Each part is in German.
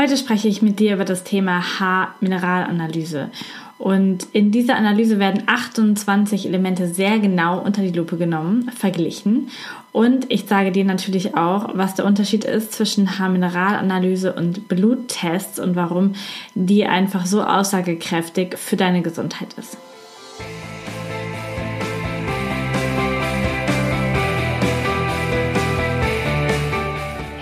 Heute spreche ich mit dir über das Thema Haarmineralanalyse. Und in dieser Analyse werden 28 Elemente sehr genau unter die Lupe genommen, verglichen. Und ich sage dir natürlich auch, was der Unterschied ist zwischen Haarmineralanalyse und Bluttests und warum die einfach so aussagekräftig für deine Gesundheit ist.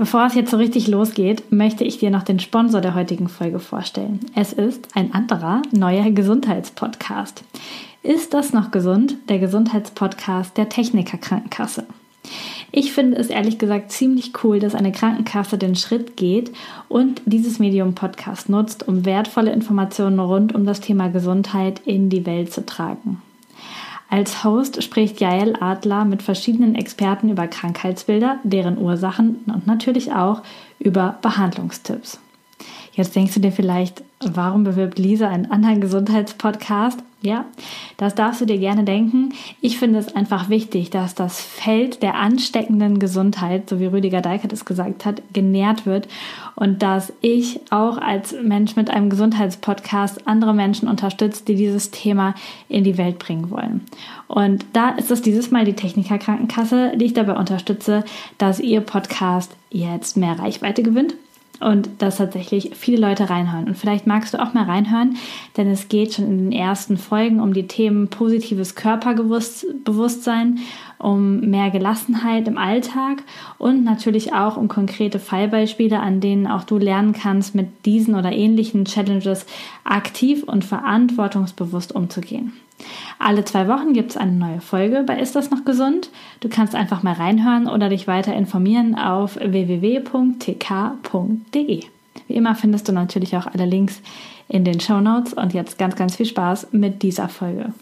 Bevor es jetzt so richtig losgeht, möchte ich dir noch den Sponsor der heutigen Folge vorstellen. Es ist ein anderer neuer Gesundheitspodcast. Ist das noch gesund? Der Gesundheitspodcast der Techniker Krankenkasse. Ich finde es ehrlich gesagt ziemlich cool, dass eine Krankenkasse den Schritt geht und dieses Medium Podcast nutzt, um wertvolle Informationen rund um das Thema Gesundheit in die Welt zu tragen. Als Host spricht Jael Adler mit verschiedenen Experten über Krankheitsbilder, deren Ursachen und natürlich auch über Behandlungstipps. Jetzt denkst du dir vielleicht, warum bewirbt Lisa einen anderen Gesundheitspodcast? Ja, das darfst du dir gerne denken. Ich finde es einfach wichtig, dass das Feld der ansteckenden Gesundheit, so wie Rüdiger Deikert es gesagt hat, genährt wird und dass ich auch als Mensch mit einem Gesundheitspodcast andere Menschen unterstütze, die dieses Thema in die Welt bringen wollen. Und da ist es dieses Mal die Techniker Krankenkasse, die ich dabei unterstütze, dass ihr Podcast jetzt mehr Reichweite gewinnt und dass tatsächlich viele Leute reinhören. Und vielleicht magst du auch mal reinhören, denn es geht schon in den ersten Folgen um die Themen positives Körperbewusstsein, um mehr Gelassenheit im Alltag und natürlich auch um konkrete Fallbeispiele, an denen auch du lernen kannst, mit diesen oder ähnlichen Challenges aktiv und verantwortungsbewusst umzugehen. Alle zwei Wochen gibt es eine neue Folge bei Ist das noch gesund? Du kannst einfach mal reinhören oder dich weiter informieren auf www.tk.de. Wie immer findest du natürlich auch alle Links in den Show Notes und jetzt ganz, ganz viel Spaß mit dieser Folge.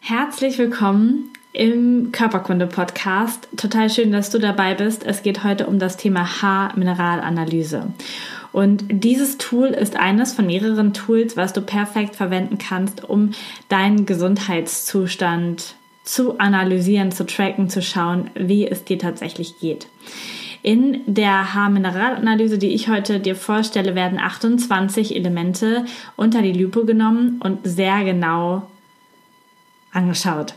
Herzlich willkommen im Körperkunde-Podcast. Total schön, dass du dabei bist. Es geht heute um das Thema Haarmineralanalyse. Und dieses Tool ist eines von mehreren Tools, was du perfekt verwenden kannst, um deinen Gesundheitszustand zu analysieren, zu tracken, zu schauen, wie es dir tatsächlich geht. In der Haarmineralanalyse, die ich heute dir vorstelle, werden 28 Elemente unter die Lupe genommen und sehr genau angeschaut.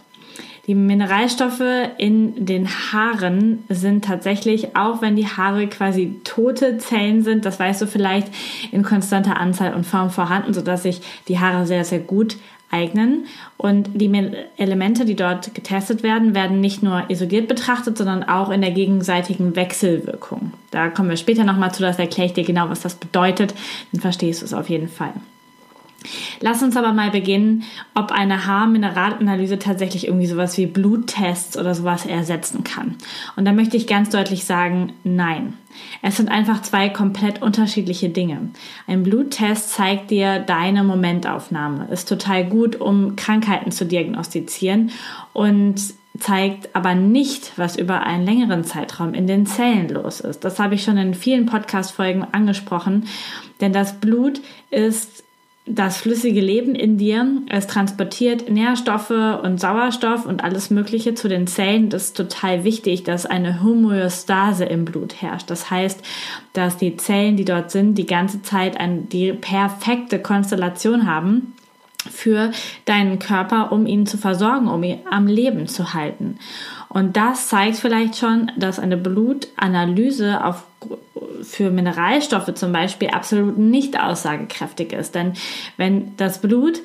Die Mineralstoffe in den Haaren sind tatsächlich, auch wenn die Haare quasi tote Zellen sind, das weißt du vielleicht, in konstanter Anzahl und Form vorhanden, sodass sich die Haare sehr, sehr gut eignen. Und die Elemente, die dort getestet werden, werden nicht nur isoliert betrachtet, sondern auch in der gegenseitigen Wechselwirkung. Da kommen wir später nochmal zu, das erkläre ich dir genau, was das bedeutet. Dann verstehst du es auf jeden Fall. Lass uns aber mal beginnen, ob eine Haarmineralanalyse tatsächlich irgendwie sowas wie Bluttests oder sowas ersetzen kann. Und da möchte ich ganz deutlich sagen, nein. Es sind einfach zwei komplett unterschiedliche Dinge. Ein Bluttest zeigt dir deine Momentaufnahme, ist total gut, um Krankheiten zu diagnostizieren und zeigt aber nicht, was über einen längeren Zeitraum in den Zellen los ist. Das habe ich schon in vielen Podcast-Folgen angesprochen, denn das Blut ist das flüssige Leben in dir. Es transportiert Nährstoffe und Sauerstoff und alles Mögliche zu den Zellen. Das ist total wichtig, dass eine Homöostase im Blut herrscht. Das heißt, dass die Zellen, die dort sind, die ganze Zeit eine, die perfekte Konstellation haben für deinen Körper, um ihn zu versorgen, um ihn am Leben zu halten. Und das zeigt vielleicht schon, dass eine Blutanalyse auf für Mineralstoffe zum Beispiel absolut nicht aussagekräftig ist. Denn wenn das Blut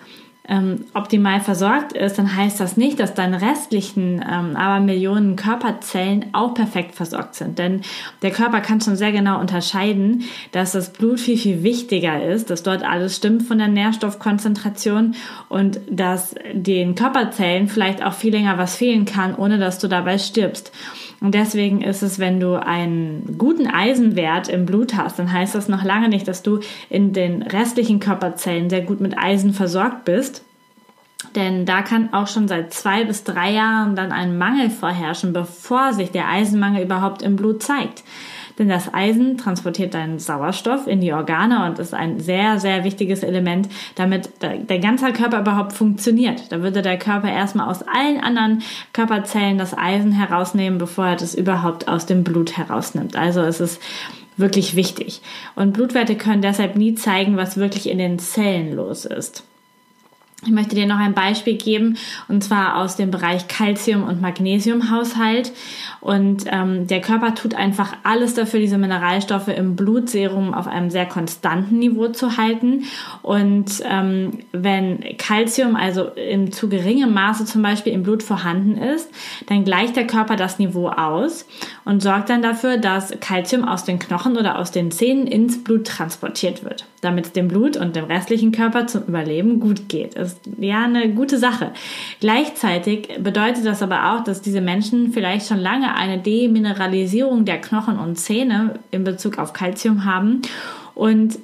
ähm, optimal versorgt ist, dann heißt das nicht, dass deine restlichen ähm, aber Millionen Körperzellen auch perfekt versorgt sind. Denn der Körper kann schon sehr genau unterscheiden, dass das Blut viel, viel wichtiger ist, dass dort alles stimmt von der Nährstoffkonzentration und dass den Körperzellen vielleicht auch viel länger was fehlen kann, ohne dass du dabei stirbst. Und deswegen ist es, wenn du einen guten Eisenwert im Blut hast, dann heißt das noch lange nicht, dass du in den restlichen Körperzellen sehr gut mit Eisen versorgt bist. Denn da kann auch schon seit zwei bis drei Jahren dann ein Mangel vorherrschen, bevor sich der Eisenmangel überhaupt im Blut zeigt. Denn das Eisen transportiert deinen Sauerstoff in die Organe und ist ein sehr, sehr wichtiges Element, damit der ganze Körper überhaupt funktioniert. Da würde der Körper erstmal aus allen anderen Körperzellen das Eisen herausnehmen, bevor er das überhaupt aus dem Blut herausnimmt. Also es ist wirklich wichtig. Und Blutwerte können deshalb nie zeigen, was wirklich in den Zellen los ist. Ich möchte dir noch ein Beispiel geben, und zwar aus dem Bereich Calcium- und Magnesiumhaushalt. Und ähm, der Körper tut einfach alles dafür, diese Mineralstoffe im Blutserum auf einem sehr konstanten Niveau zu halten. Und ähm, wenn Calcium also in zu geringem Maße zum Beispiel im Blut vorhanden ist, dann gleicht der Körper das Niveau aus und sorgt dann dafür, dass Calcium aus den Knochen oder aus den Zähnen ins Blut transportiert wird, damit es dem Blut und dem restlichen Körper zum Überleben gut geht. Das ist ja eine gute Sache. Gleichzeitig bedeutet das aber auch, dass diese Menschen vielleicht schon lange eine Demineralisierung der Knochen und Zähne in Bezug auf Kalzium haben und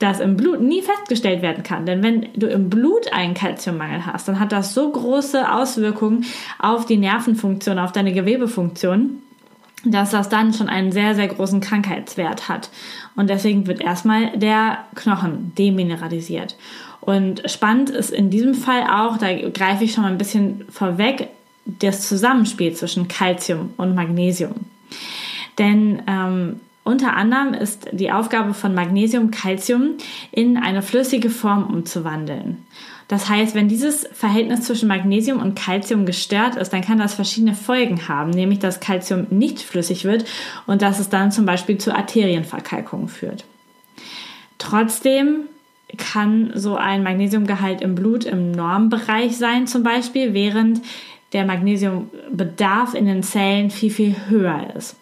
das im Blut nie festgestellt werden kann. Denn wenn du im Blut einen Kalziummangel hast, dann hat das so große Auswirkungen auf die Nervenfunktion, auf deine Gewebefunktion, dass das dann schon einen sehr, sehr großen Krankheitswert hat. Und deswegen wird erstmal der Knochen demineralisiert. Und spannend ist in diesem Fall auch, da greife ich schon mal ein bisschen vorweg, das Zusammenspiel zwischen Calcium und Magnesium. Denn ähm, unter anderem ist die Aufgabe von Magnesium, Calcium in eine flüssige Form umzuwandeln. Das heißt, wenn dieses Verhältnis zwischen Magnesium und Calcium gestört ist, dann kann das verschiedene Folgen haben, nämlich dass Calcium nicht flüssig wird und dass es dann zum Beispiel zu Arterienverkalkungen führt. Trotzdem kann so ein Magnesiumgehalt im Blut im Normbereich sein zum Beispiel, während der Magnesiumbedarf in den Zellen viel, viel höher ist.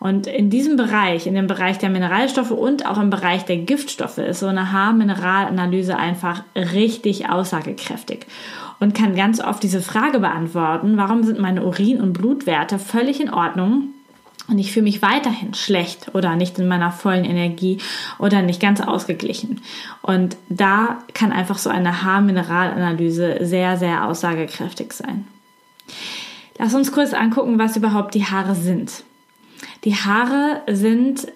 Und in diesem Bereich, in dem Bereich der Mineralstoffe und auch im Bereich der Giftstoffe, ist so eine Haarmineralanalyse einfach richtig aussagekräftig und kann ganz oft diese Frage beantworten, warum sind meine Urin- und Blutwerte völlig in Ordnung, und ich fühle mich weiterhin schlecht oder nicht in meiner vollen Energie oder nicht ganz ausgeglichen. Und da kann einfach so eine Haarmineralanalyse sehr, sehr aussagekräftig sein. Lass uns kurz angucken, was überhaupt die Haare sind. Die Haare sind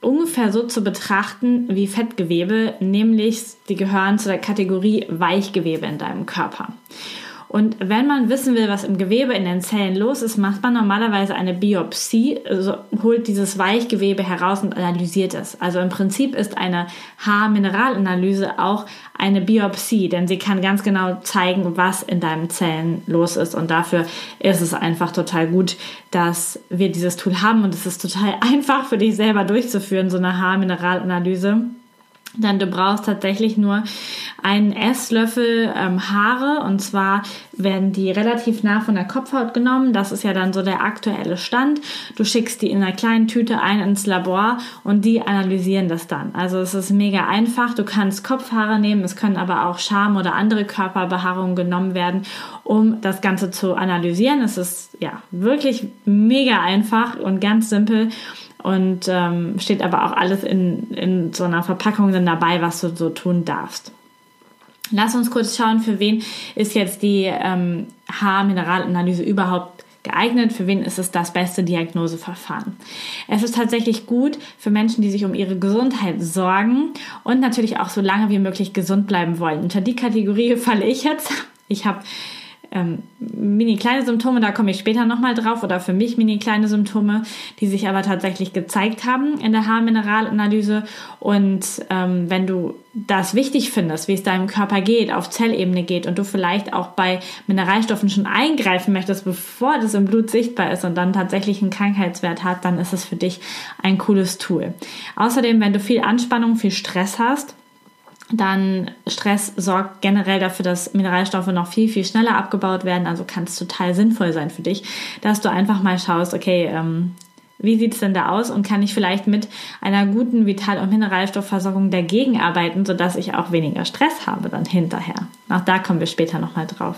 ungefähr so zu betrachten wie Fettgewebe, nämlich die gehören zu der Kategorie Weichgewebe in deinem Körper. Und wenn man wissen will, was im Gewebe in den Zellen los ist, macht man normalerweise eine Biopsie, also holt dieses Weichgewebe heraus und analysiert es. Also im Prinzip ist eine Haarmineralanalyse auch eine Biopsie, denn sie kann ganz genau zeigen, was in deinen Zellen los ist. Und dafür ist es einfach total gut, dass wir dieses Tool haben und es ist total einfach für dich selber durchzuführen, so eine Haarmineralanalyse. Denn du brauchst tatsächlich nur einen Esslöffel ähm, Haare und zwar werden die relativ nah von der Kopfhaut genommen. Das ist ja dann so der aktuelle Stand. Du schickst die in einer kleinen Tüte ein ins Labor und die analysieren das dann. Also es ist mega einfach. Du kannst Kopfhaare nehmen, es können aber auch Scham oder andere Körperbehaarungen genommen werden, um das Ganze zu analysieren. Es ist ja wirklich mega einfach und ganz simpel und ähm, steht aber auch alles in, in so einer Verpackung dann dabei, was du so tun darfst. Lass uns kurz schauen, für wen ist jetzt die ähm, Haarmineralanalyse überhaupt geeignet, für wen ist es das beste Diagnoseverfahren. Es ist tatsächlich gut für Menschen, die sich um ihre Gesundheit sorgen und natürlich auch so lange wie möglich gesund bleiben wollen. Unter die Kategorie falle ich jetzt. Ich habe ähm, mini kleine Symptome, da komme ich später nochmal drauf, oder für mich mini kleine Symptome, die sich aber tatsächlich gezeigt haben in der Haarmineralanalyse. Und ähm, wenn du das wichtig findest, wie es deinem Körper geht, auf Zellebene geht und du vielleicht auch bei Mineralstoffen schon eingreifen möchtest, bevor das im Blut sichtbar ist und dann tatsächlich einen Krankheitswert hat, dann ist es für dich ein cooles Tool. Außerdem, wenn du viel Anspannung, viel Stress hast, dann Stress sorgt generell dafür, dass Mineralstoffe noch viel, viel schneller abgebaut werden. Also kann es total sinnvoll sein für dich, dass du einfach mal schaust, okay, ähm, wie sieht es denn da aus und kann ich vielleicht mit einer guten Vital- und Mineralstoffversorgung dagegen arbeiten, sodass ich auch weniger Stress habe dann hinterher. Auch da kommen wir später nochmal drauf.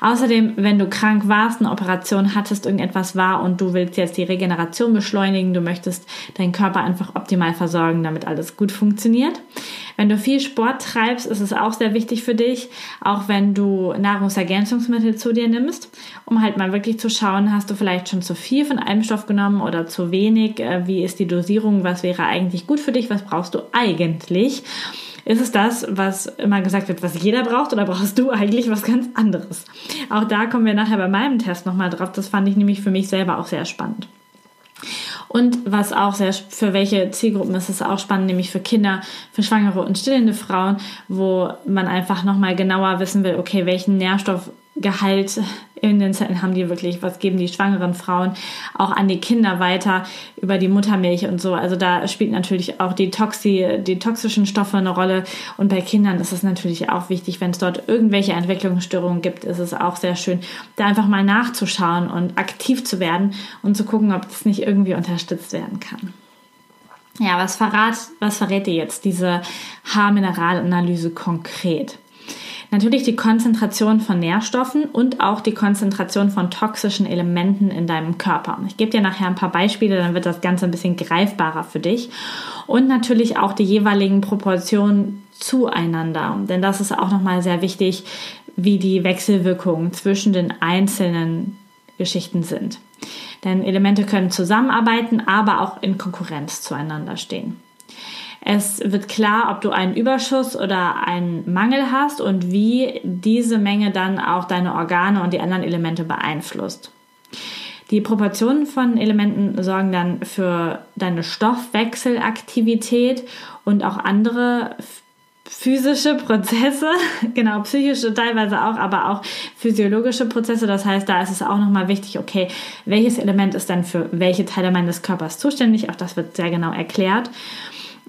Außerdem, wenn du krank warst, eine Operation hattest, irgendetwas war und du willst jetzt die Regeneration beschleunigen, du möchtest deinen Körper einfach optimal versorgen, damit alles gut funktioniert, Wenn du viel Sport treibst, ist es auch sehr wichtig für dich, auch wenn du Nahrungsergänzungsmittel zu dir nimmst, um halt mal wirklich zu schauen, hast du vielleicht schon zu viel von einem Stoff genommen oder zu wenig, äh, wie ist die Dosierung, was wäre eigentlich gut für dich, was brauchst du eigentlich. Ist es das, was immer gesagt wird, was jeder braucht, oder brauchst du eigentlich was ganz anderes? Auch da kommen wir nachher bei meinem Test nochmal drauf. Das fand ich nämlich für mich selber auch sehr spannend. Und was auch sehr, für welche Zielgruppen ist es auch spannend, nämlich für Kinder, für schwangere und stillende Frauen, wo man einfach nochmal genauer wissen will, okay, welchen Nährstoffgehalt in den Zellen haben die wirklich, was geben die schwangeren Frauen auch an die Kinder weiter über die Muttermilch und so. Also da spielt natürlich auch die, Toxi, die toxischen Stoffe eine Rolle. Und bei Kindern ist es natürlich auch wichtig, wenn es dort irgendwelche Entwicklungsstörungen gibt, ist es auch sehr schön, da einfach mal nachzuschauen und aktiv zu werden und zu gucken, ob das nicht irgendwie unterstützt werden kann. Ja, was verrat, was verrät dir jetzt diese Haarmineralanalyse konkret? Natürlich die Konzentration von Nährstoffen und auch die Konzentration von toxischen Elementen in deinem Körper. Ich gebe dir nachher ein paar Beispiele, dann wird das Ganze ein bisschen greifbarer für dich. Und natürlich auch die jeweiligen Proportionen zueinander. Denn das ist auch nochmal sehr wichtig, wie die Wechselwirkungen zwischen den einzelnen Geschichten sind. Denn Elemente können zusammenarbeiten, aber auch in Konkurrenz zueinander stehen. Es wird klar, ob du einen Überschuss oder einen Mangel hast und wie diese Menge dann auch deine Organe und die anderen Elemente beeinflusst. Die Proportionen von Elementen sorgen dann für deine Stoffwechselaktivität und auch andere physische Prozesse, genau, psychische teilweise auch, aber auch physiologische Prozesse. Das heißt, da ist es auch nochmal wichtig, okay, welches Element ist dann für welche Teile meines Körpers zuständig? Auch das wird sehr genau erklärt.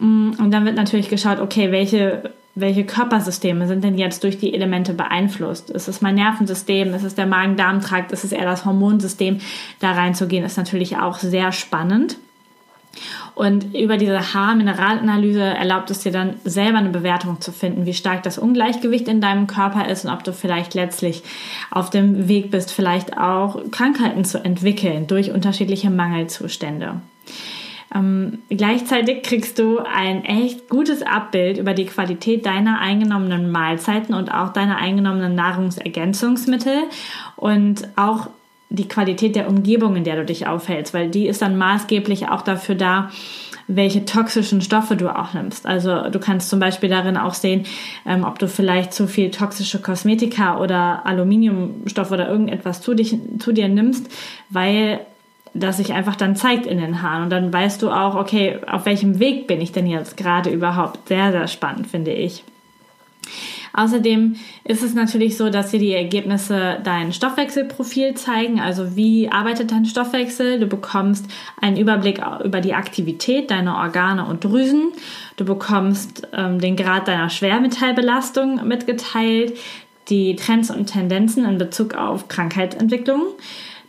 Mm, und dann wird natürlich geschaut, okay, welche, welche Körpersysteme sind denn jetzt durch die Elemente beeinflusst? Ist es mein Nervensystem? Ist es der Magen-Darm-Trakt? Ist es eher das Hormonsystem? Da reinzugehen ist natürlich auch sehr spannend. Und über diese Haarmineralanalyse erlaubt es dir dann selber eine Bewertung zu finden, wie stark das Ungleichgewicht in deinem Körper ist und ob du vielleicht letztlich auf dem Weg bist, vielleicht auch Krankheiten zu entwickeln durch unterschiedliche Mangelzustände. Ähm, gleichzeitig kriegst du ein echt gutes Abbild über die Qualität deiner eingenommenen Mahlzeiten und auch deiner eingenommenen Nahrungsergänzungsmittel und auch die Qualität der Umgebung, in der du dich aufhältst, weil die ist dann maßgeblich auch dafür da, welche toxischen Stoffe du auch nimmst. Also du kannst zum Beispiel darin auch sehen, ähm, ob du vielleicht zu viel toxische Kosmetika oder Aluminiumstoff oder irgendetwas zu, dich, zu dir nimmst, weil das sich einfach dann zeigt in den Haaren. Und dann weißt du auch, okay, auf welchem Weg bin ich denn jetzt gerade überhaupt? Sehr, sehr spannend, finde ich. Außerdem ist es natürlich so, dass dir die Ergebnisse dein Stoffwechselprofil zeigen, also wie arbeitet dein Stoffwechsel. Du bekommst einen Überblick über die Aktivität deiner Organe und Drüsen. Du bekommst ähm, den Grad deiner Schwermetallbelastung mitgeteilt, die Trends und Tendenzen in Bezug auf Krankheitsentwicklung.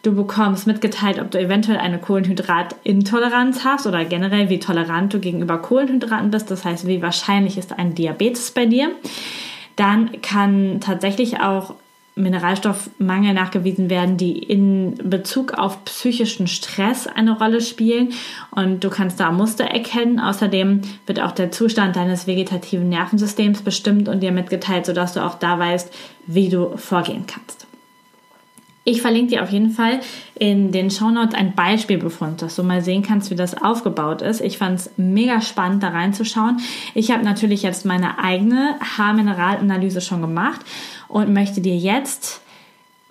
Du bekommst mitgeteilt, ob du eventuell eine Kohlenhydratintoleranz hast oder generell wie tolerant du gegenüber Kohlenhydraten bist. Das heißt, wie wahrscheinlich ist ein Diabetes bei dir. Dann kann tatsächlich auch Mineralstoffmangel nachgewiesen werden, die in Bezug auf psychischen Stress eine Rolle spielen. Und du kannst da Muster erkennen. Außerdem wird auch der Zustand deines vegetativen Nervensystems bestimmt und dir mitgeteilt, sodass du auch da weißt, wie du vorgehen kannst. Ich verlinke dir auf jeden Fall in den Shownotes ein Beispielbefund, dass du mal sehen kannst, wie das aufgebaut ist. Ich fand es mega spannend, da reinzuschauen. Ich habe natürlich jetzt meine eigene Haarmineralanalyse schon gemacht und möchte dir jetzt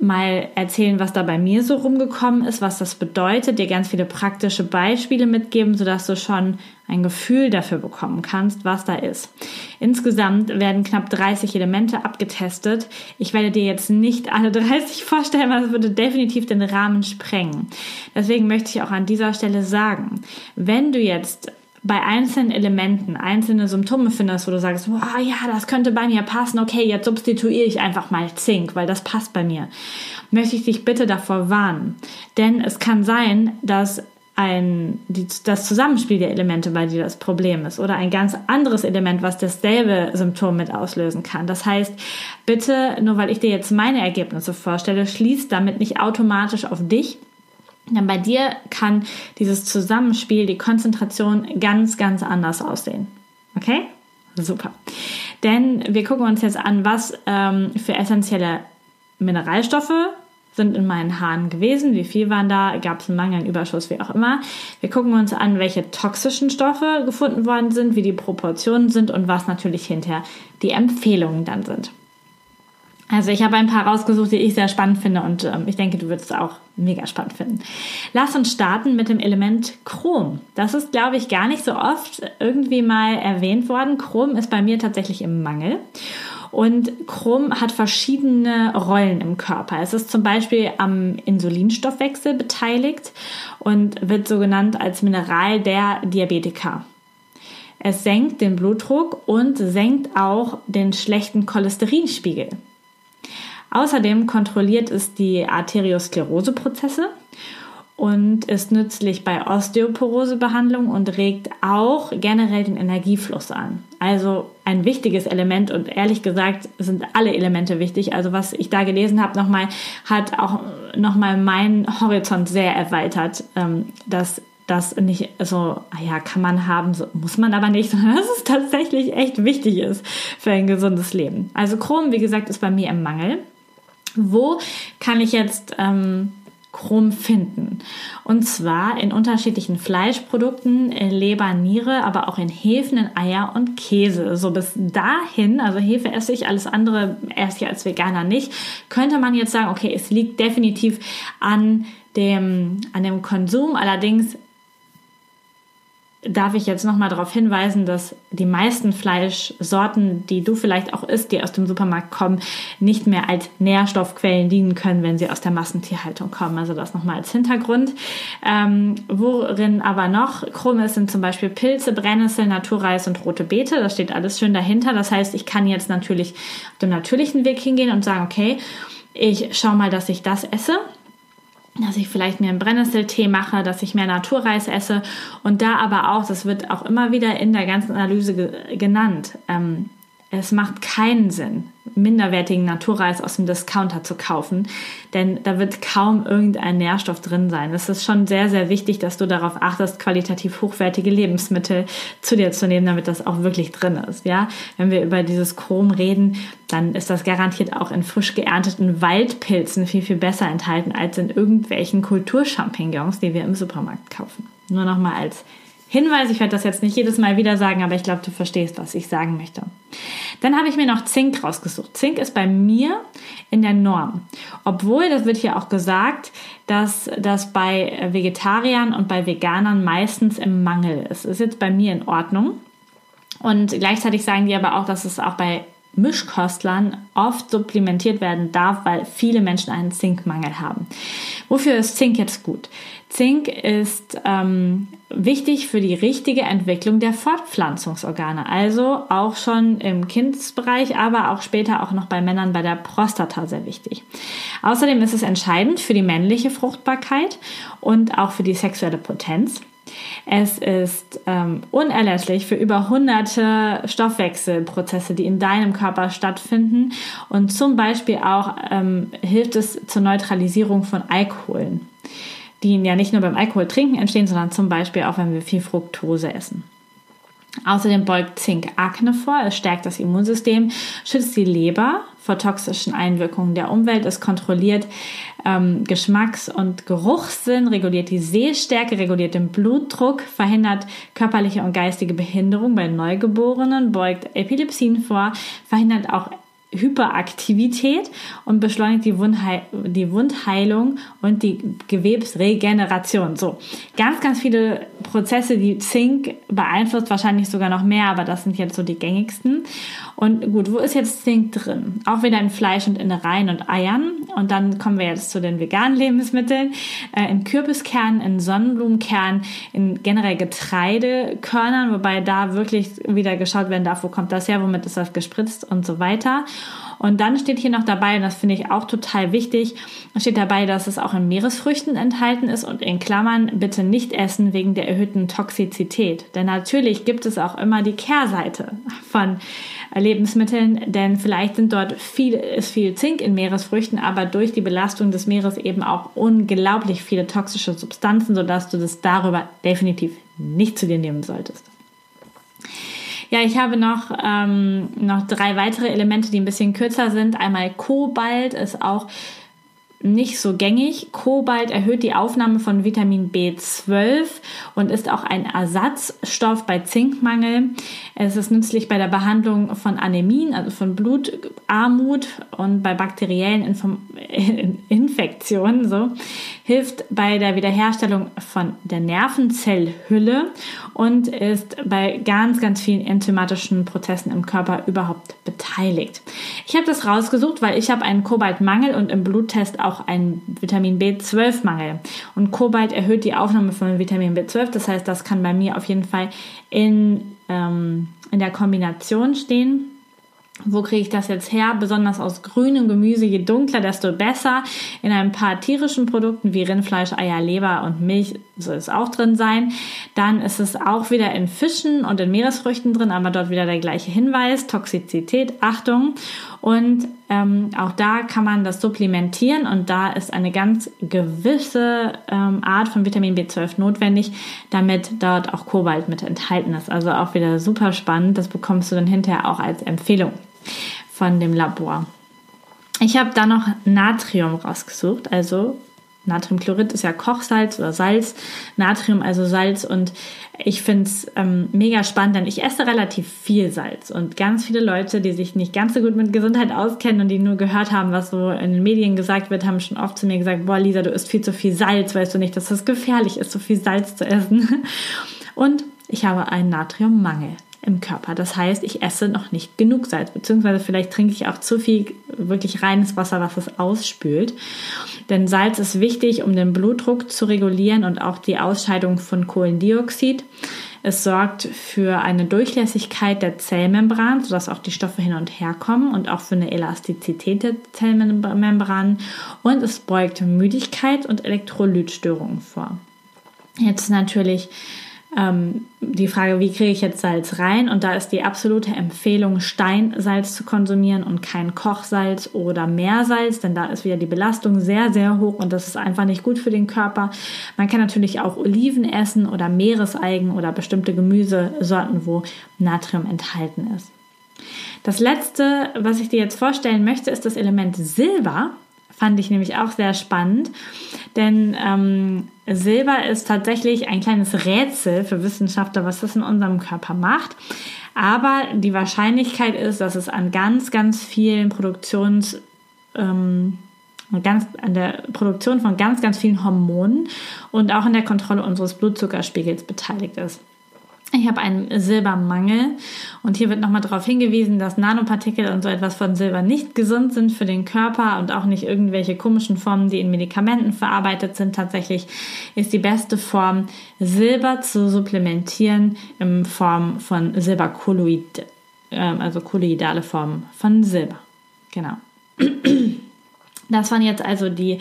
mal erzählen, was da bei mir so rumgekommen ist, was das bedeutet, dir ganz viele praktische Beispiele mitgeben, sodass du schon ein Gefühl dafür bekommen kannst, was da ist. Insgesamt werden knapp 30 Elemente abgetestet. Ich werde dir jetzt nicht alle 30 vorstellen, weil das würde definitiv den Rahmen sprengen. Deswegen möchte ich auch an dieser Stelle sagen, wenn du jetzt bei einzelnen Elementen einzelne Symptome findest, wo du sagst, wow, ja, das könnte bei mir passen, okay, jetzt substituiere ich einfach mal Zink, weil das passt bei mir, möchte ich dich bitte davor warnen. Denn es kann sein, dass ein, die, das Zusammenspiel der Elemente bei dir das Problem ist oder ein ganz anderes Element, was dasselbe Symptom mit auslösen kann. Das heißt, bitte, nur weil ich dir jetzt meine Ergebnisse vorstelle, schließ damit nicht automatisch auf dich, denn bei dir kann dieses Zusammenspiel, die Konzentration ganz, ganz anders aussehen. Okay? Super. Denn wir gucken uns jetzt an, was ähm, für essentielle Mineralstoffe sind in meinen Haaren gewesen, wie viel waren da, gab es einen Mangel, einen Überschuss, wie auch immer. Wir gucken uns an, welche toxischen Stoffe gefunden worden sind, wie die Proportionen sind und was natürlich hinterher die Empfehlungen dann sind. Also ich habe ein paar rausgesucht, die ich sehr spannend finde und ähm, ich denke, du würdest es auch mega spannend finden. Lass uns starten mit dem Element Chrom. Das ist, glaube ich, gar nicht so oft irgendwie mal erwähnt worden. Chrom ist bei mir tatsächlich im Mangel. Und Chrom hat verschiedene Rollen im Körper. Es ist zum Beispiel am Insulinstoffwechsel beteiligt und wird so genannt als Mineral der Diabetiker. Es senkt den Blutdruck und senkt auch den schlechten Cholesterinspiegel. Außerdem kontrolliert es die Arterioskleroseprozesse und ist nützlich bei Osteoporosebehandlung und regt auch generell den Energiefluss an. Also ein wichtiges Element und ehrlich gesagt sind alle Elemente wichtig. Also was ich da gelesen habe, nochmal hat auch nochmal meinen Horizont sehr erweitert, ähm, dass das nicht so, ah ja, kann man haben, muss man aber nicht, sondern dass es tatsächlich echt wichtig ist für ein gesundes Leben. Also Chrom, wie gesagt, ist bei mir im Mangel. Wo kann ich jetzt ähm, Chrom finden. Und zwar in unterschiedlichen Fleischprodukten, Leber, Niere, aber auch in Hefen, in Eier und Käse. So bis dahin, also Hefe esse ich, alles andere esse ich als Veganer nicht, könnte man jetzt sagen, okay, es liegt definitiv an dem, an dem Konsum. Allerdings darf ich jetzt nochmal darauf hinweisen, dass die meisten Fleischsorten, die du vielleicht auch isst, die aus dem Supermarkt kommen, nicht mehr als Nährstoffquellen dienen können, wenn sie aus der Massentierhaltung kommen. Also das nochmal als Hintergrund. Ähm, worin aber noch Chrom ist, sind zum Beispiel Pilze, Brennnessel, Naturreis und rote Beete. Das steht alles schön dahinter. Das heißt, ich kann jetzt natürlich auf dem natürlichen Weg hingehen und sagen, okay, ich schaue mal, dass ich das esse dass ich vielleicht mir einen Brennnesseltee mache, dass ich mehr Naturreis esse. Und da aber auch, das wird auch immer wieder in der ganzen Analyse ge genannt, ähm, es macht keinen Sinn, minderwertigen Naturreis aus dem Discounter zu kaufen, denn da wird kaum irgendein Nährstoff drin sein. Es ist schon sehr, sehr wichtig, dass du darauf achtest, qualitativ hochwertige Lebensmittel zu dir zu nehmen, damit das auch wirklich drin ist. Ja, wenn wir über dieses Chrom reden, dann ist das garantiert auch in frisch geernteten Waldpilzen viel, viel besser enthalten als in irgendwelchen Kulturchampignons, die wir im Supermarkt kaufen. Nur noch mal als Hinweis, ich werde das jetzt nicht jedes Mal wieder sagen, aber ich glaube, du verstehst, was ich sagen möchte. Dann habe ich mir noch Zink rausgesucht. Zink ist bei mir in der Norm. Obwohl, das wird hier auch gesagt, dass das bei Vegetariern und bei Veganern meistens im Mangel ist. Ist jetzt bei mir in Ordnung. Und gleichzeitig sagen die aber auch, dass es auch bei Mischkostlern oft supplementiert werden darf, weil viele Menschen einen Zinkmangel haben. Wofür ist Zink jetzt gut? Zink ist ähm, wichtig für die richtige Entwicklung der Fortpflanzungsorgane, also auch schon im Kindsbereich, aber auch später auch noch bei Männern bei der Prostata sehr wichtig. Außerdem ist es entscheidend für die männliche Fruchtbarkeit und auch für die sexuelle Potenz. Es ist ähm, unerlässlich für über hunderte Stoffwechselprozesse, die in deinem Körper stattfinden. Und zum Beispiel auch ähm, hilft es zur Neutralisierung von Alkoholen, die ja nicht nur beim Alkohol trinken entstehen, sondern zum Beispiel auch, wenn wir viel Fructose essen. Außerdem beugt Zink Akne vor, es stärkt das Immunsystem, schützt die Leber vor toxischen Einwirkungen der Umwelt, es kontrolliert ähm, Geschmacks- und Geruchssinn, reguliert die Sehstärke, reguliert den Blutdruck, verhindert körperliche und geistige Behinderung bei Neugeborenen, beugt Epilepsien vor, verhindert auch Hyperaktivität und beschleunigt die, Wundheil die Wundheilung und die Gewebsregeneration. So, ganz, ganz viele Prozesse, die Zink beeinflusst, wahrscheinlich sogar noch mehr, aber das sind jetzt so die gängigsten. Und gut, wo ist jetzt Zink drin? Auch wieder in Fleisch und Innereien und Eiern. Und dann kommen wir jetzt zu den veganen Lebensmitteln. Äh, in Kürbiskern, in Sonnenblumenkern, in generell Getreidekörnern, wobei da wirklich wieder geschaut werden darf, wo kommt das her, womit ist das gespritzt und so weiter. Und dann steht hier noch dabei, und das finde ich auch total wichtig, steht dabei, dass es auch in Meeresfrüchten enthalten ist und in Klammern bitte nicht essen wegen der erhöhten Toxizität. Denn natürlich gibt es auch immer die Kehrseite von Lebensmitteln, denn vielleicht sind dort viel, ist viel Zink in Meeresfrüchten, aber durch die Belastung des Meeres eben auch unglaublich viele toxische Substanzen, sodass du das darüber definitiv nicht zu dir nehmen solltest. Ja, ich habe noch, ähm, noch drei weitere Elemente, die ein bisschen kürzer sind. Einmal Kobalt ist auch nicht so gängig. Kobalt erhöht die Aufnahme von Vitamin B12 und ist auch ein Ersatzstoff bei Zinkmangel. Es ist nützlich bei der Behandlung von Anämien, also von Blutarmut und bei bakteriellen Info Infektionen. So hilft bei der Wiederherstellung von der Nervenzellhülle und ist bei ganz, ganz vielen enzymatischen Prozessen im Körper überhaupt beteiligt. Ich habe das rausgesucht, weil ich habe einen Kobaltmangel und im Bluttest auch einen Vitamin B12-Mangel. Und Kobalt erhöht die Aufnahme von Vitamin B12, das heißt, das kann bei mir auf jeden Fall in, ähm, in der Kombination stehen. Wo kriege ich das jetzt her? Besonders aus grünem Gemüse. Je dunkler, desto besser. In ein paar tierischen Produkten wie Rindfleisch, Eier, Leber und Milch soll es auch drin sein. Dann ist es auch wieder in Fischen und in Meeresfrüchten drin, aber dort wieder der gleiche Hinweis. Toxizität, Achtung. Und ähm, auch da kann man das supplementieren und da ist eine ganz gewisse ähm, Art von Vitamin B12 notwendig, damit dort auch Kobalt mit enthalten ist. Also auch wieder super spannend. Das bekommst du dann hinterher auch als Empfehlung von dem Labor. Ich habe da noch Natrium rausgesucht, also Natriumchlorid ist ja Kochsalz oder Salz, Natrium also Salz und ich finde es ähm, mega spannend, denn ich esse relativ viel Salz und ganz viele Leute, die sich nicht ganz so gut mit Gesundheit auskennen und die nur gehört haben, was so in den Medien gesagt wird, haben schon oft zu mir gesagt, boah Lisa, du isst viel zu viel Salz, weißt du nicht, dass das gefährlich ist, so viel Salz zu essen. Und ich habe einen Natriummangel im Körper. Das heißt, ich esse noch nicht genug Salz, beziehungsweise vielleicht trinke ich auch zu viel wirklich reines Wasser, was es ausspült. Denn Salz ist wichtig, um den Blutdruck zu regulieren und auch die Ausscheidung von Kohlendioxid. Es sorgt für eine Durchlässigkeit der Zellmembran, sodass auch die Stoffe hin und her kommen und auch für eine Elastizität der Zellmembran. Und es beugt Müdigkeit und Elektrolytstörungen vor. Jetzt natürlich ähm, die Frage, wie kriege ich jetzt Salz rein? Und da ist die absolute Empfehlung, Steinsalz zu konsumieren und kein Kochsalz oder Meersalz, denn da ist wieder die Belastung sehr, sehr hoch und das ist einfach nicht gut für den Körper. Man kann natürlich auch Oliven essen oder Meereseigen oder bestimmte Gemüsesorten, wo Natrium enthalten ist. Das letzte, was ich dir jetzt vorstellen möchte, ist das Element Silber. Fand ich nämlich auch sehr spannend, denn ähm, Silber ist tatsächlich ein kleines Rätsel für Wissenschaftler, was das in unserem Körper macht. Aber die Wahrscheinlichkeit ist, dass es an ganz, ganz vielen Produktions, ähm, ganz, an der Produktion von ganz, ganz vielen Hormonen und auch in der Kontrolle unseres Blutzuckerspiegels beteiligt ist. Ich habe einen Silbermangel und hier wird nochmal darauf hingewiesen, dass Nanopartikel und so etwas von Silber nicht gesund sind für den Körper und auch nicht irgendwelche komischen Formen, die in Medikamenten verarbeitet sind. Tatsächlich ist die beste Form, Silber zu supplementieren in Form von Silberkolloid, ähm, also kolloidale Formen von Silber. Genau. Das waren jetzt also die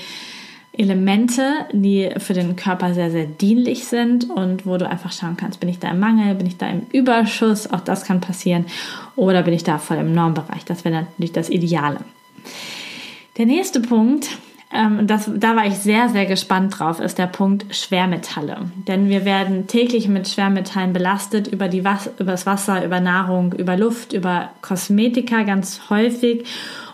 Elemente, die für den Körper sehr, sehr dienlich sind und wo du einfach schauen kannst, bin ich da im Mangel, bin ich da im Überschuss, auch das kann passieren, oder bin ich da voll im Normbereich. Das wäre natürlich das Ideale. Der nächste Punkt, ähm, das, da war ich sehr, sehr gespannt drauf, ist der Punkt Schwermetalle. Denn wir werden täglich mit Schwermetallen belastet über, die Was über das Wasser, über Nahrung, über Luft, über Kosmetika ganz häufig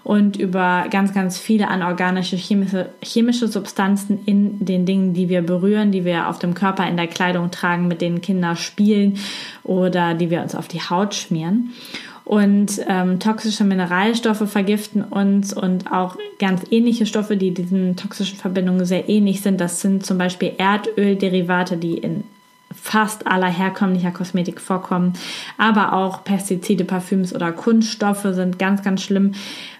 und über ganz, ganz viele anorganische chemische, chemische Substanzen in den Dingen, die wir berühren, die wir auf dem Körper in der Kleidung tragen, mit denen Kinder spielen oder die wir uns auf die Haut schmieren. Und ähm, toxische Mineralstoffe vergiften uns und auch ganz ähnliche Stoffe, die diesen toxischen Verbindungen sehr ähnlich sind. Das sind zum Beispiel Erdölderivate, die in fast aller herkömmlicher Kosmetik vorkommen. Aber auch Pestizide, Parfüms oder Kunststoffe sind ganz, ganz schlimm.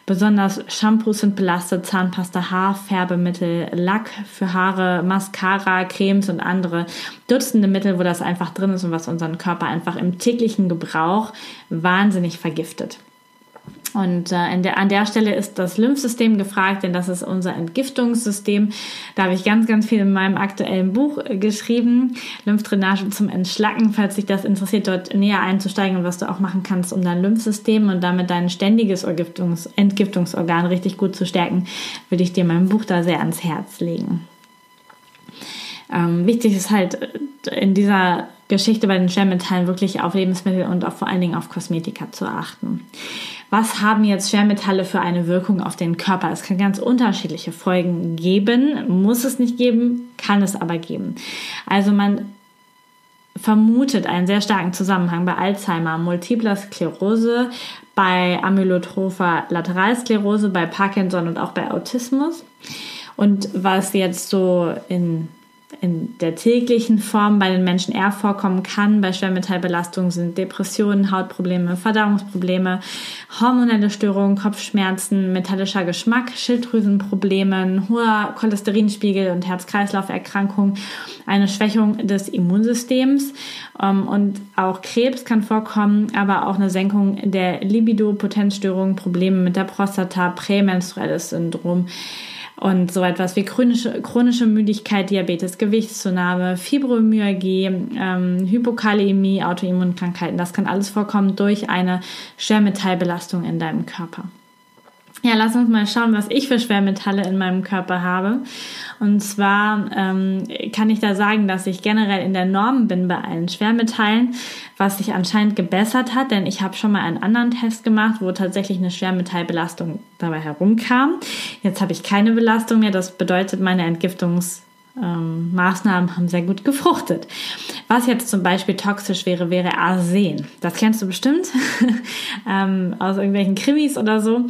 Besonders Shampoos sind belastet, Zahnpasta, Haarfärbemittel, Lack für Haare, Mascara, Cremes und andere Dutzende Mittel, wo das einfach drin ist und was unseren Körper einfach im täglichen Gebrauch wahnsinnig vergiftet. Und äh, der, an der Stelle ist das Lymphsystem gefragt, denn das ist unser Entgiftungssystem. Da habe ich ganz, ganz viel in meinem aktuellen Buch äh, geschrieben. Lymphdrainage zum Entschlacken, falls dich das interessiert, dort näher einzusteigen und was du auch machen kannst, um dein Lymphsystem und damit dein ständiges Entgiftungs Entgiftungsorgan richtig gut zu stärken, würde ich dir mein Buch da sehr ans Herz legen. Ähm, wichtig ist halt, in dieser Geschichte bei den Schwermetallen wirklich auf Lebensmittel und auf, vor allen Dingen auf Kosmetika zu achten. Was haben jetzt Schwermetalle für eine Wirkung auf den Körper? Es kann ganz unterschiedliche Folgen geben, muss es nicht geben, kann es aber geben. Also man vermutet einen sehr starken Zusammenhang bei Alzheimer, Multipler Sklerose, bei amyotropher Lateralsklerose, bei Parkinson und auch bei Autismus. Und was jetzt so in in der täglichen Form bei den Menschen eher vorkommen kann. Bei Schwermetallbelastung sind Depressionen, Hautprobleme, Verdauungsprobleme, hormonelle Störungen, Kopfschmerzen, metallischer Geschmack, Schilddrüsenprobleme, hoher Cholesterinspiegel und Herz-Kreislauf-Erkrankungen, eine Schwächung des Immunsystems ähm, und auch Krebs kann vorkommen, aber auch eine Senkung der Libido, Potenzstörungen, Probleme mit der Prostata, prämenstruelles Syndrom und so etwas wie chronische, chronische Müdigkeit, Diabetes, Gewichtszunahme, Fibromyalgie, ähm, Hypokalämie, Autoimmunkrankheiten, das kann alles vorkommen durch eine Schwermetallbelastung in deinem Körper. Ja, lass uns mal schauen, was ich für Schwermetalle in meinem Körper habe. Und zwar ähm, kann ich da sagen, dass ich generell in der Norm bin bei allen Schwermetallen, was sich anscheinend gebessert hat, denn ich habe schon mal einen anderen Test gemacht, wo tatsächlich eine Schwermetallbelastung dabei herumkam. Jetzt habe ich keine Belastung mehr. Das bedeutet, meine Entgiftungs ähm, Maßnahmen haben sehr gut gefruchtet. Was jetzt zum Beispiel toxisch wäre, wäre Arsen. Das kennst du bestimmt ähm, aus irgendwelchen Krimis oder so.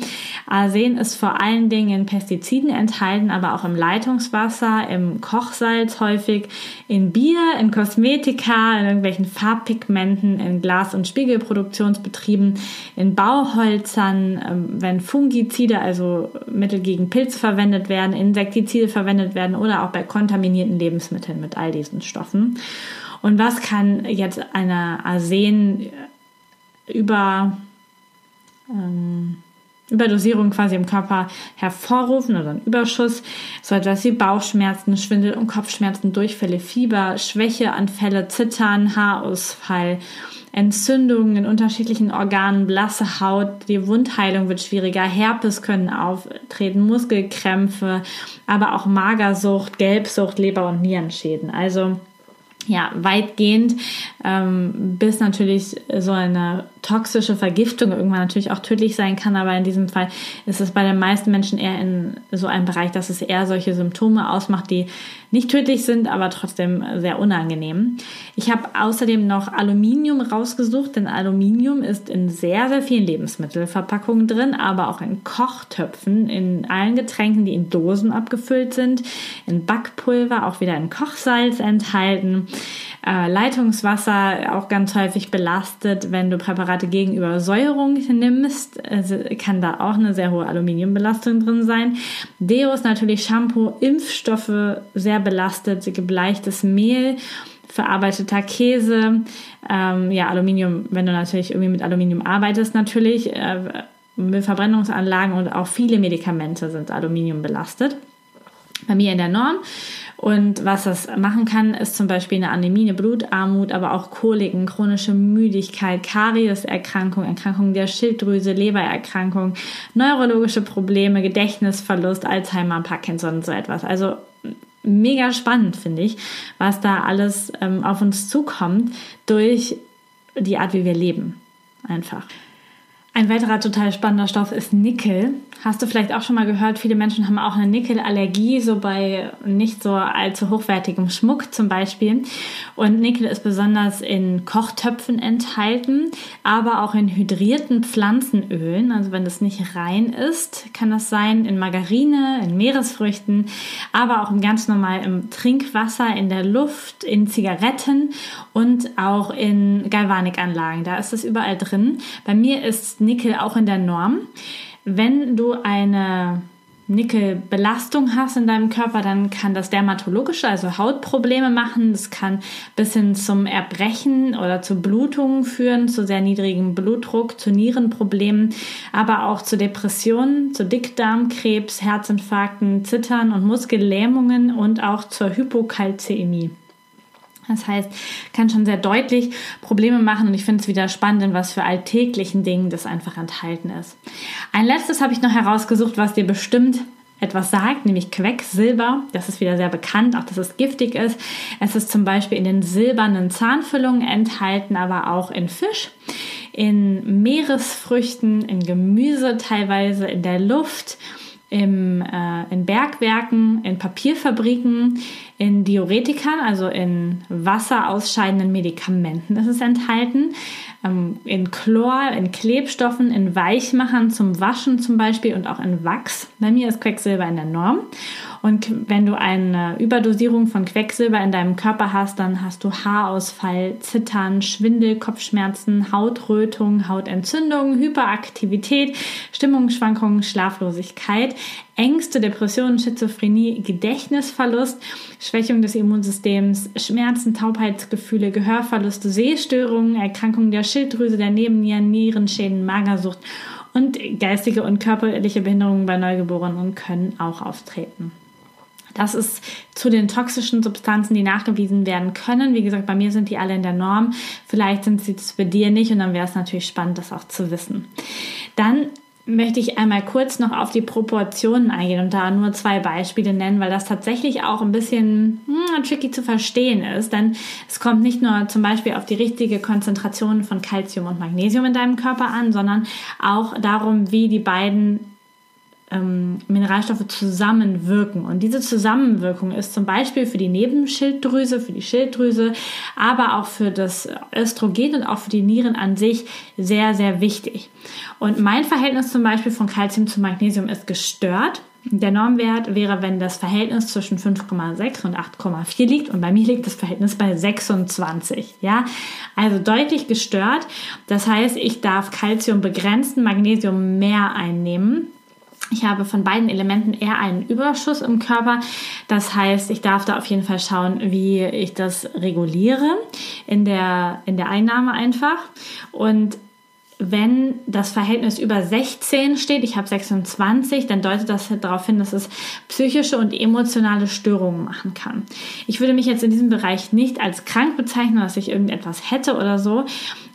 Arsen ist vor allen Dingen in Pestiziden enthalten, aber auch im Leitungswasser, im Kochsalz häufig, in Bier, in Kosmetika, in irgendwelchen Farbpigmenten, in Glas- und Spiegelproduktionsbetrieben, in Bauholzern, ähm, wenn Fungizide, also Mittel gegen Pilze verwendet werden, Insektizide verwendet werden oder auch bei Kontaminierung kontaminierten Lebensmitteln mit all diesen Stoffen. Und was kann jetzt eine Arsen über ähm, Überdosierung quasi im Körper hervorrufen oder ein Überschuss, so etwas wie Bauchschmerzen, Schwindel und Kopfschmerzen, Durchfälle, Fieber, Schwächeanfälle, Zittern, Haarausfall, Entzündungen in unterschiedlichen Organen, blasse Haut, die Wundheilung wird schwieriger, Herpes können auftreten, Muskelkrämpfe, aber auch Magersucht, Gelbsucht, Leber- und Nierenschäden. Also ja, weitgehend, ähm, bis natürlich so eine toxische Vergiftung irgendwann natürlich auch tödlich sein kann, aber in diesem Fall ist es bei den meisten Menschen eher in so einem Bereich, dass es eher solche Symptome ausmacht, die nicht tödlich sind, aber trotzdem sehr unangenehm. Ich habe außerdem noch Aluminium rausgesucht, denn Aluminium ist in sehr, sehr vielen Lebensmittelverpackungen drin, aber auch in Kochtöpfen, in allen Getränken, die in Dosen abgefüllt sind, in Backpulver, auch wieder in Kochsalz enthalten. Äh, Leitungswasser auch ganz häufig belastet, wenn du Präparate gegen Übersäuerung nimmst, also kann da auch eine sehr hohe Aluminiumbelastung drin sein. Deos natürlich Shampoo, Impfstoffe sehr belastet, gebleichtes Mehl verarbeiteter Käse, ähm, ja, Aluminium, wenn du natürlich irgendwie mit Aluminium arbeitest, natürlich, äh, Verbrennungsanlagen und auch viele Medikamente sind Aluminium belastet. Bei mir in der Norm und was das machen kann, ist zum Beispiel eine Anämie, eine Blutarmut, aber auch Koliken, chronische Müdigkeit, Karieserkrankung, Erkrankung der Schilddrüse, Lebererkrankung, neurologische Probleme, Gedächtnisverlust, Alzheimer, Parkinson und so etwas. Also mega spannend, finde ich, was da alles ähm, auf uns zukommt durch die Art, wie wir leben. Einfach. Ein weiterer total spannender Stoff ist Nickel. Hast du vielleicht auch schon mal gehört, viele Menschen haben auch eine Nickelallergie, so bei nicht so allzu hochwertigem Schmuck zum Beispiel. Und Nickel ist besonders in Kochtöpfen enthalten, aber auch in hydrierten Pflanzenölen. Also wenn das nicht rein ist, kann das sein in Margarine, in Meeresfrüchten, aber auch ganz normal im Trinkwasser, in der Luft, in Zigaretten und auch in Galvanikanlagen. Da ist es überall drin. Bei mir ist Nickel auch in der Norm. Wenn du eine Nickelbelastung hast in deinem Körper, dann kann das dermatologische, also Hautprobleme machen. Das kann bis hin zum Erbrechen oder zu Blutungen führen, zu sehr niedrigem Blutdruck, zu Nierenproblemen, aber auch zu Depressionen, zu Dickdarmkrebs, Herzinfarkten, Zittern und Muskellähmungen und auch zur Hypokalzämie. Das heißt, kann schon sehr deutlich Probleme machen und ich finde es wieder spannend, in was für alltäglichen Dingen das einfach enthalten ist. Ein letztes habe ich noch herausgesucht, was dir bestimmt etwas sagt, nämlich Quecksilber. Das ist wieder sehr bekannt, auch dass es giftig ist. Es ist zum Beispiel in den silbernen Zahnfüllungen enthalten, aber auch in Fisch, in Meeresfrüchten, in Gemüse teilweise, in der Luft im, äh, in Bergwerken, in Papierfabriken, in Diuretikern, also in Wasser ausscheidenden Medikamenten ist es enthalten, ähm, in Chlor, in Klebstoffen, in Weichmachern zum Waschen zum Beispiel und auch in Wachs. Bei mir ist Quecksilber in der Norm. Und wenn du eine Überdosierung von Quecksilber in deinem Körper hast, dann hast du Haarausfall, Zittern, Schwindel, Kopfschmerzen, Hautrötung, Hautentzündung, Hyperaktivität, Stimmungsschwankungen, Schlaflosigkeit, Ängste, Depressionen, Schizophrenie, Gedächtnisverlust, Schwächung des Immunsystems, Schmerzen, Taubheitsgefühle, Gehörverluste, Sehstörungen, Erkrankungen der Schilddrüse, der Nebennieren, Nierenschäden, Magersucht und geistige und körperliche Behinderungen bei Neugeborenen können auch auftreten. Das ist zu den toxischen Substanzen, die nachgewiesen werden können. Wie gesagt, bei mir sind die alle in der Norm. Vielleicht sind sie es bei dir nicht und dann wäre es natürlich spannend, das auch zu wissen. Dann möchte ich einmal kurz noch auf die Proportionen eingehen und da nur zwei Beispiele nennen, weil das tatsächlich auch ein bisschen hm, tricky zu verstehen ist. Denn es kommt nicht nur zum Beispiel auf die richtige Konzentration von Calcium und Magnesium in deinem Körper an, sondern auch darum, wie die beiden ähm, Mineralstoffe zusammenwirken. Und diese Zusammenwirkung ist zum Beispiel für die Nebenschilddrüse, für die Schilddrüse, aber auch für das Östrogen und auch für die Nieren an sich sehr, sehr wichtig. Und mein Verhältnis zum Beispiel von Calcium zu Magnesium ist gestört. Der Normwert wäre, wenn das Verhältnis zwischen 5,6 und 8,4 liegt und bei mir liegt das Verhältnis bei 26. Ja, also deutlich gestört. Das heißt, ich darf Calcium begrenzen, Magnesium mehr einnehmen. Ich habe von beiden Elementen eher einen Überschuss im Körper. Das heißt, ich darf da auf jeden Fall schauen, wie ich das reguliere in der, in der Einnahme einfach. Und wenn das Verhältnis über 16 steht, ich habe 26, dann deutet das darauf hin, dass es psychische und emotionale Störungen machen kann. Ich würde mich jetzt in diesem Bereich nicht als krank bezeichnen, dass ich irgendetwas hätte oder so,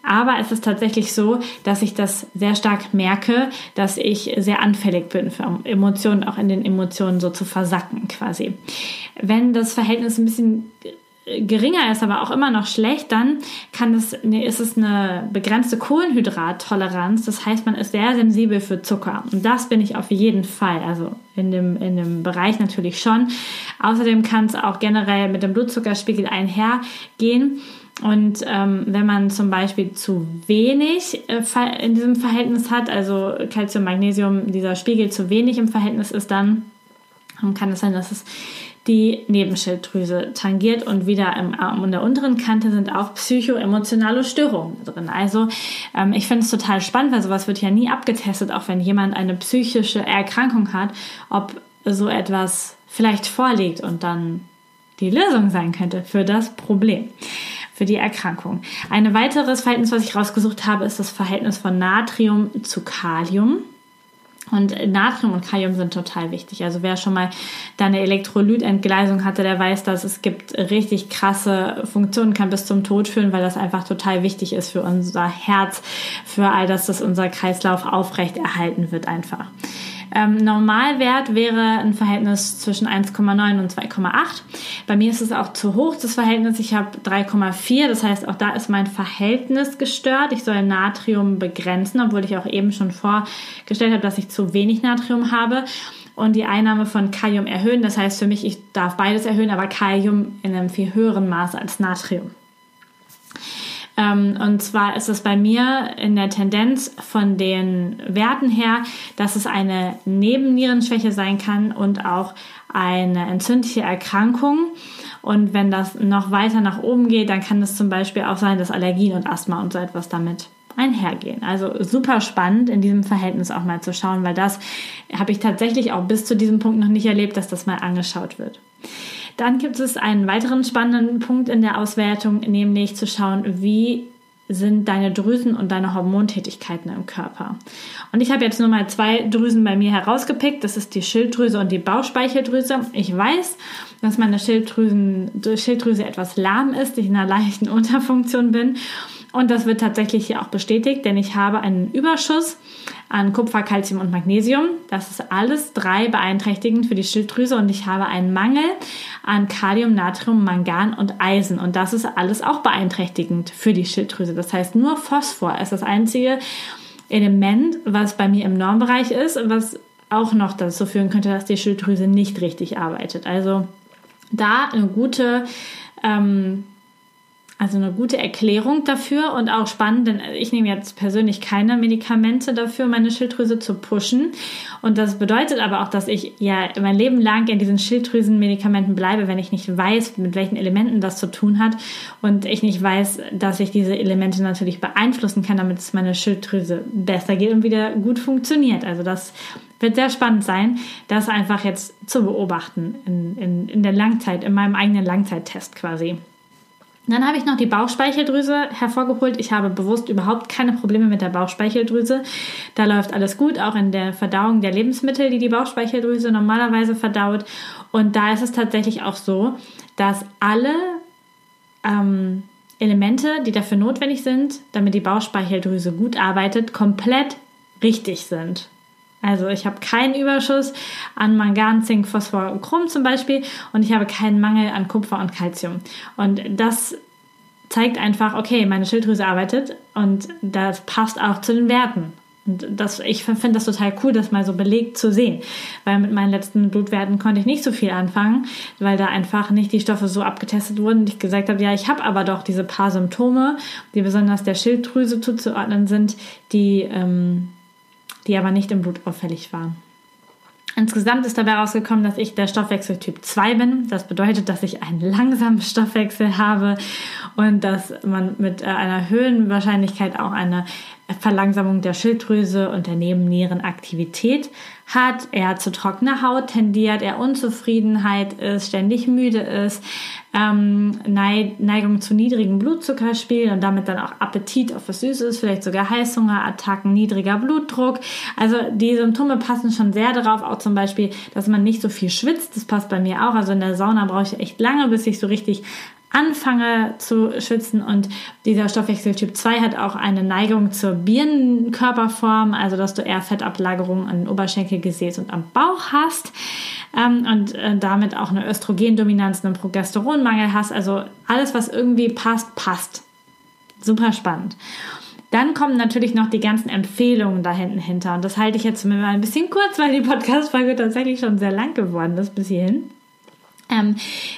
aber es ist tatsächlich so, dass ich das sehr stark merke, dass ich sehr anfällig bin für Emotionen, auch in den Emotionen so zu versacken quasi. Wenn das Verhältnis ein bisschen geringer ist, aber auch immer noch schlecht, dann kann es, nee, ist es eine begrenzte Kohlenhydrattoleranz. Das heißt, man ist sehr sensibel für Zucker. Und das bin ich auf jeden Fall. Also in dem, in dem Bereich natürlich schon. Außerdem kann es auch generell mit dem Blutzuckerspiegel einhergehen. Und ähm, wenn man zum Beispiel zu wenig äh, in diesem Verhältnis hat, also Calcium, Magnesium, dieser Spiegel zu wenig im Verhältnis ist, dann kann es sein, dass es die Nebenschilddrüse tangiert und wieder im Arm und der unteren Kante sind auch psychoemotionale Störungen drin. Also ähm, ich finde es total spannend, weil sowas wird ja nie abgetestet, auch wenn jemand eine psychische Erkrankung hat, ob so etwas vielleicht vorliegt und dann die Lösung sein könnte für das Problem für die Erkrankung. Ein weiteres Verhältnis, was ich rausgesucht habe, ist das Verhältnis von Natrium zu Kalium. Und Natrium und Kalium sind total wichtig. Also wer schon mal da eine Elektrolytentgleisung hatte, der weiß, dass es gibt richtig krasse Funktionen, kann bis zum Tod führen, weil das einfach total wichtig ist für unser Herz, für all das, dass unser Kreislauf aufrecht erhalten wird einfach. Ähm, Normalwert wäre ein Verhältnis zwischen 1,9 und 2,8. Bei mir ist es auch zu hoch, das Verhältnis. Ich habe 3,4. Das heißt, auch da ist mein Verhältnis gestört. Ich soll Natrium begrenzen, obwohl ich auch eben schon vorgestellt habe, dass ich zu wenig Natrium habe und die Einnahme von Kalium erhöhen. Das heißt für mich, ich darf beides erhöhen, aber Kalium in einem viel höheren Maß als Natrium. Ähm, und zwar ist es bei mir in der Tendenz von den Werten her, dass es eine Nebennierenschwäche sein kann und auch eine entzündliche Erkrankung. Und wenn das noch weiter nach oben geht, dann kann es zum Beispiel auch sein, dass Allergien und Asthma und so etwas damit einhergehen. Also super spannend in diesem Verhältnis auch mal zu schauen, weil das habe ich tatsächlich auch bis zu diesem Punkt noch nicht erlebt, dass das mal angeschaut wird. Dann gibt es einen weiteren spannenden Punkt in der Auswertung, nämlich zu schauen, wie sind deine Drüsen und deine Hormontätigkeiten im Körper. Und ich habe jetzt nur mal zwei Drüsen bei mir herausgepickt. Das ist die Schilddrüse und die Bauchspeicheldrüse. Ich weiß, dass meine Schilddrüsen, Schilddrüse etwas lahm ist, ich in einer leichten Unterfunktion bin. Und das wird tatsächlich hier auch bestätigt, denn ich habe einen Überschuss an Kupfer, Calcium und Magnesium. Das ist alles drei beeinträchtigend für die Schilddrüse und ich habe einen Mangel an Kalium, Natrium, Mangan und Eisen. Und das ist alles auch beeinträchtigend für die Schilddrüse. Das heißt, nur Phosphor ist das einzige Element, was bei mir im Normbereich ist, was auch noch dazu führen könnte, dass die Schilddrüse nicht richtig arbeitet. Also da eine gute ähm, also eine gute Erklärung dafür und auch spannend, denn ich nehme jetzt persönlich keine Medikamente dafür, meine Schilddrüse zu pushen. Und das bedeutet aber auch, dass ich ja mein Leben lang in diesen Schilddrüsenmedikamenten bleibe, wenn ich nicht weiß, mit welchen Elementen das zu tun hat und ich nicht weiß, dass ich diese Elemente natürlich beeinflussen kann, damit es meine Schilddrüse besser geht und wieder gut funktioniert. Also das wird sehr spannend sein, das einfach jetzt zu beobachten in, in, in der Langzeit, in meinem eigenen Langzeittest quasi. Dann habe ich noch die Bauchspeicheldrüse hervorgeholt. Ich habe bewusst überhaupt keine Probleme mit der Bauchspeicheldrüse. Da läuft alles gut, auch in der Verdauung der Lebensmittel, die die Bauchspeicheldrüse normalerweise verdaut. Und da ist es tatsächlich auch so, dass alle ähm, Elemente, die dafür notwendig sind, damit die Bauchspeicheldrüse gut arbeitet, komplett richtig sind. Also ich habe keinen Überschuss an Mangan, Zink, Phosphor und Chrom zum Beispiel und ich habe keinen Mangel an Kupfer und Calcium. Und das zeigt einfach, okay, meine Schilddrüse arbeitet und das passt auch zu den Werten. Und das, ich finde das total cool, das mal so belegt zu sehen. Weil mit meinen letzten Blutwerten konnte ich nicht so viel anfangen, weil da einfach nicht die Stoffe so abgetestet wurden. Und ich gesagt habe, ja, ich habe aber doch diese paar Symptome, die besonders der Schilddrüse zuzuordnen sind, die ähm, die aber nicht im Blut auffällig waren. Insgesamt ist dabei rausgekommen, dass ich der Stoffwechseltyp 2 bin. Das bedeutet, dass ich einen langsamen Stoffwechsel habe und dass man mit äh, einer höheren Wahrscheinlichkeit auch eine Verlangsamung der Schilddrüse und der Nebennierenaktivität hat, er zu trockener Haut tendiert, er Unzufriedenheit ist, ständig müde ist, ähm, Neigung zu niedrigem Blutzuckerspiel und damit dann auch Appetit auf was Süßes, vielleicht sogar Heißhungerattacken, niedriger Blutdruck. Also die Symptome passen schon sehr darauf, auch zum Beispiel, dass man nicht so viel schwitzt. Das passt bei mir auch. Also in der Sauna brauche ich echt lange, bis ich so richtig anfange zu schwitzen. Und dieser Stoffwechseltyp 2 hat auch eine Neigung zur Birnenkörperform, also dass du eher Fettablagerungen an Oberschenkel, Gesäß und am Bauch hast ähm, und äh, damit auch eine Östrogendominanz, einen Progesteronmangel hast. Also alles, was irgendwie passt, passt. Super spannend. Dann kommen natürlich noch die ganzen Empfehlungen da hinten hinter. Und das halte ich jetzt mal ein bisschen kurz, weil die Podcast-Folge tatsächlich schon sehr lang geworden ist bis hierhin. Ähm,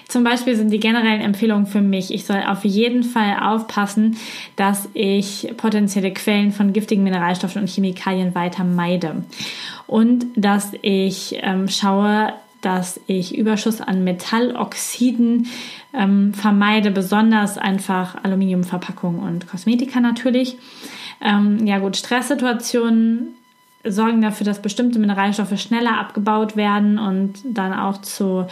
zum Beispiel sind die generellen Empfehlungen für mich, ich soll auf jeden Fall aufpassen, dass ich potenzielle Quellen von giftigen Mineralstoffen und Chemikalien weiter meide. Und dass ich ähm, schaue, dass ich Überschuss an Metalloxiden ähm, vermeide, besonders einfach Aluminiumverpackungen und Kosmetika natürlich. Ähm, ja gut, Stresssituationen sorgen dafür, dass bestimmte Mineralstoffe schneller abgebaut werden und dann auch zu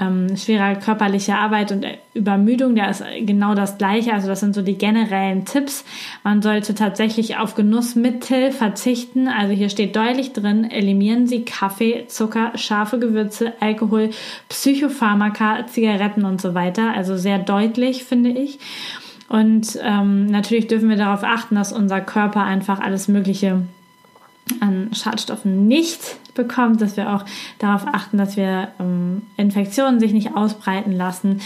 ähm, schwerer körperlicher Arbeit und Übermüdung, da ist genau das Gleiche. Also das sind so die generellen Tipps. Man sollte tatsächlich auf Genussmittel verzichten. Also hier steht deutlich drin, eliminieren Sie Kaffee, Zucker, scharfe Gewürze, Alkohol, Psychopharmaka, Zigaretten und so weiter. Also sehr deutlich, finde ich. Und ähm, natürlich dürfen wir darauf achten, dass unser Körper einfach alles Mögliche an Schadstoffen nicht bekommt, dass wir auch darauf achten, dass wir ähm, Infektionen sich nicht ausbreiten lassen.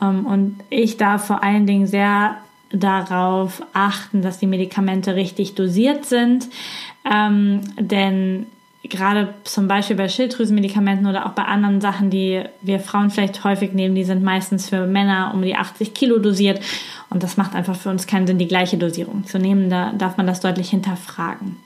Ähm, und ich darf vor allen Dingen sehr darauf achten, dass die Medikamente richtig dosiert sind, ähm, denn gerade zum Beispiel bei Schilddrüsenmedikamenten oder auch bei anderen Sachen, die wir Frauen vielleicht häufig nehmen, die sind meistens für Männer um die 80 Kilo dosiert und das macht einfach für uns keinen Sinn, die gleiche Dosierung zu nehmen. Da darf man das deutlich hinterfragen.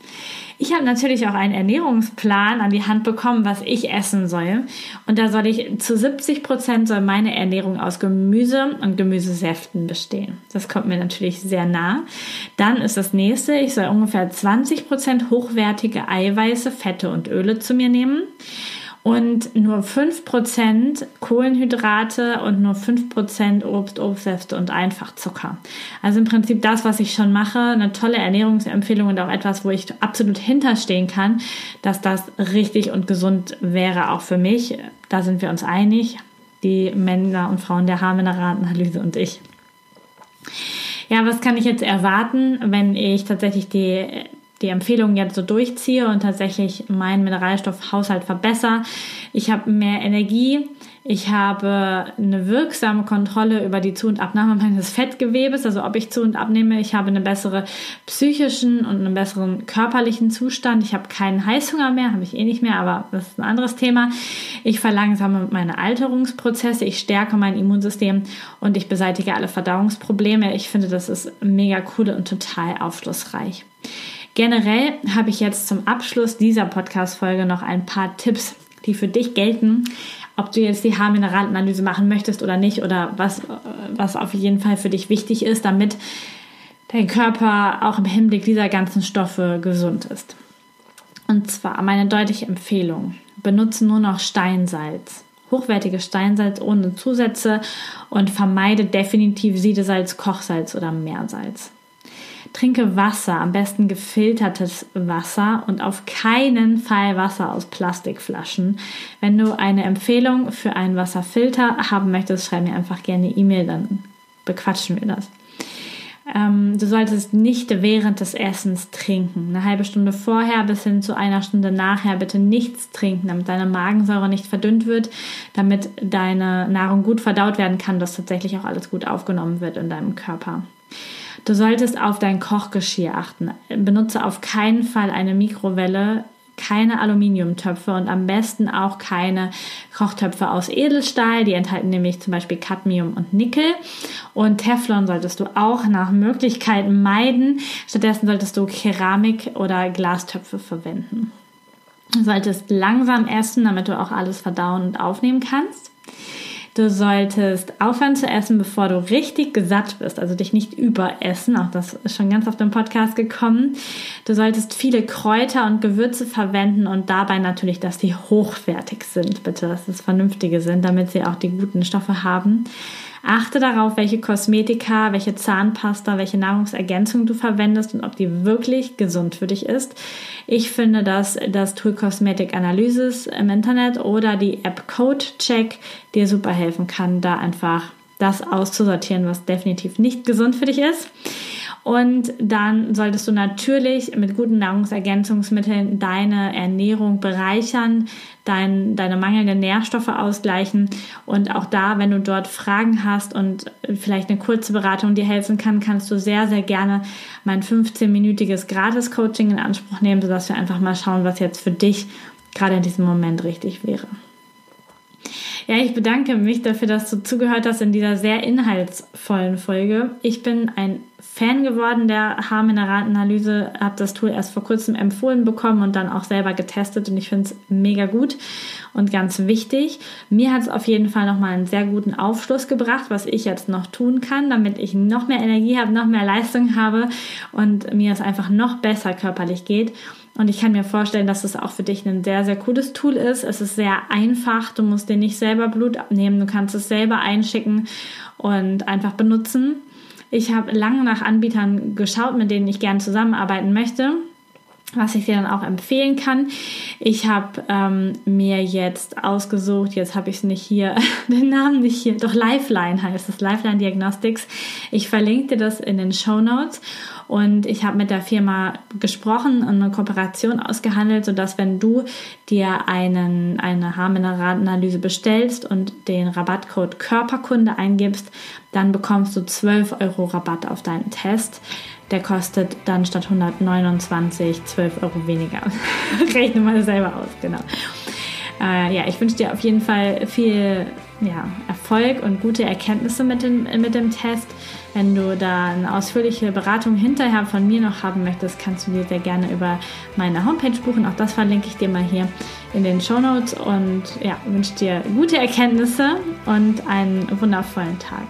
Ich habe natürlich auch einen Ernährungsplan an die Hand bekommen, was ich essen soll. Und da soll ich zu 70 Prozent soll meine Ernährung aus Gemüse und Gemüsesäften bestehen. Das kommt mir natürlich sehr nah. Dann ist das nächste, ich soll ungefähr 20 Prozent hochwertige Eiweiße, Fette und Öle zu mir nehmen und nur 5% Kohlenhydrate und nur 5% Obst, Obstsäfte und Einfachzucker. Also im Prinzip das, was ich schon mache, eine tolle Ernährungsempfehlung und auch etwas, wo ich absolut hinterstehen kann, dass das richtig und gesund wäre, auch für mich. Da sind wir uns einig, die Männer und Frauen der Haarmineralanalyse und ich. Ja, was kann ich jetzt erwarten, wenn ich tatsächlich die die Empfehlungen jetzt so durchziehe und tatsächlich meinen Mineralstoffhaushalt verbessere. Ich habe mehr Energie, ich habe eine wirksame Kontrolle über die Zu- und Abnahme meines Fettgewebes, also ob ich zu und abnehme. Ich habe einen besseren psychischen und einen besseren körperlichen Zustand. Ich habe keinen Heißhunger mehr, habe ich eh nicht mehr, aber das ist ein anderes Thema. Ich verlangsame meine Alterungsprozesse, ich stärke mein Immunsystem und ich beseitige alle Verdauungsprobleme. Ich finde, das ist mega cool und total aufschlussreich. Generell habe ich jetzt zum Abschluss dieser Podcast-Folge noch ein paar Tipps, die für dich gelten, ob du jetzt die Haarmineralanalyse machen möchtest oder nicht oder was, was auf jeden Fall für dich wichtig ist, damit dein Körper auch im Hinblick dieser ganzen Stoffe gesund ist. Und zwar meine deutliche Empfehlung, benutze nur noch Steinsalz. Hochwertiges Steinsalz ohne Zusätze und vermeide definitiv Siedesalz, Kochsalz oder Meersalz. Trinke Wasser, am besten gefiltertes Wasser und auf keinen Fall Wasser aus Plastikflaschen. Wenn du eine Empfehlung für einen Wasserfilter haben möchtest, schreib mir einfach gerne E-Mail, dann bequatschen wir das. Ähm, du solltest nicht während des Essens trinken. Eine halbe Stunde vorher bis hin zu einer Stunde nachher bitte nichts trinken, damit deine Magensäure nicht verdünnt wird, damit deine Nahrung gut verdaut werden kann, dass tatsächlich auch alles gut aufgenommen wird in deinem Körper. Du solltest auf dein Kochgeschirr achten. Benutze auf keinen Fall eine Mikrowelle, keine Aluminiumtöpfe und am besten auch keine Kochtöpfe aus Edelstahl. Die enthalten nämlich zum Beispiel Cadmium und Nickel. Und Teflon solltest du auch nach Möglichkeit meiden. Stattdessen solltest du Keramik- oder Glastöpfe verwenden. Du solltest langsam essen, damit du auch alles verdauen und aufnehmen kannst. Du solltest aufhören zu essen, bevor du richtig satt bist, also dich nicht überessen. Auch das ist schon ganz auf dem Podcast gekommen. Du solltest viele Kräuter und Gewürze verwenden und dabei natürlich, dass die hochwertig sind, bitte, dass es vernünftige sind, damit sie auch die guten Stoffe haben. Achte darauf, welche Kosmetika, welche Zahnpasta, welche Nahrungsergänzung du verwendest und ob die wirklich gesund für dich ist. Ich finde, dass das Tool Cosmetic Analysis im Internet oder die App Code Check dir super helfen kann, da einfach das auszusortieren, was definitiv nicht gesund für dich ist. Und dann solltest du natürlich mit guten Nahrungsergänzungsmitteln deine Ernährung bereichern, dein, deine mangelnden Nährstoffe ausgleichen. Und auch da, wenn du dort Fragen hast und vielleicht eine kurze Beratung dir helfen kann, kannst du sehr, sehr gerne mein 15-minütiges Gratis-Coaching in Anspruch nehmen, sodass wir einfach mal schauen, was jetzt für dich gerade in diesem Moment richtig wäre. Ja, ich bedanke mich dafür, dass du zugehört hast in dieser sehr inhaltsvollen Folge. Ich bin ein Fan geworden der Haarmineralanalyse, habe das Tool erst vor kurzem empfohlen bekommen und dann auch selber getestet und ich finde es mega gut und ganz wichtig. Mir hat es auf jeden Fall nochmal einen sehr guten Aufschluss gebracht, was ich jetzt noch tun kann, damit ich noch mehr Energie habe, noch mehr Leistung habe und mir es einfach noch besser körperlich geht. Und ich kann mir vorstellen, dass es auch für dich ein sehr, sehr cooles Tool ist. Es ist sehr einfach. Du musst dir nicht selber Blut abnehmen. Du kannst es selber einschicken und einfach benutzen. Ich habe lange nach Anbietern geschaut, mit denen ich gerne zusammenarbeiten möchte was ich dir dann auch empfehlen kann. Ich habe ähm, mir jetzt ausgesucht, jetzt habe ich es nicht hier, den Namen nicht hier, doch Lifeline heißt es, Lifeline Diagnostics. Ich verlinke dir das in den Show Notes und ich habe mit der Firma gesprochen und eine Kooperation ausgehandelt, sodass wenn du dir einen, eine Haarmineralanalyse bestellst und den Rabattcode Körperkunde eingibst, dann bekommst du 12 Euro Rabatt auf deinen Test. Der kostet dann statt 129 12 Euro weniger. Rechne mal selber aus, genau. Äh, ja, ich wünsche dir auf jeden Fall viel ja, Erfolg und gute Erkenntnisse mit dem, mit dem Test. Wenn du da eine ausführliche Beratung hinterher von mir noch haben möchtest, kannst du dir sehr gerne über meine Homepage buchen. Auch das verlinke ich dir mal hier in den Show Notes und ja, wünsche dir gute Erkenntnisse und einen wundervollen Tag.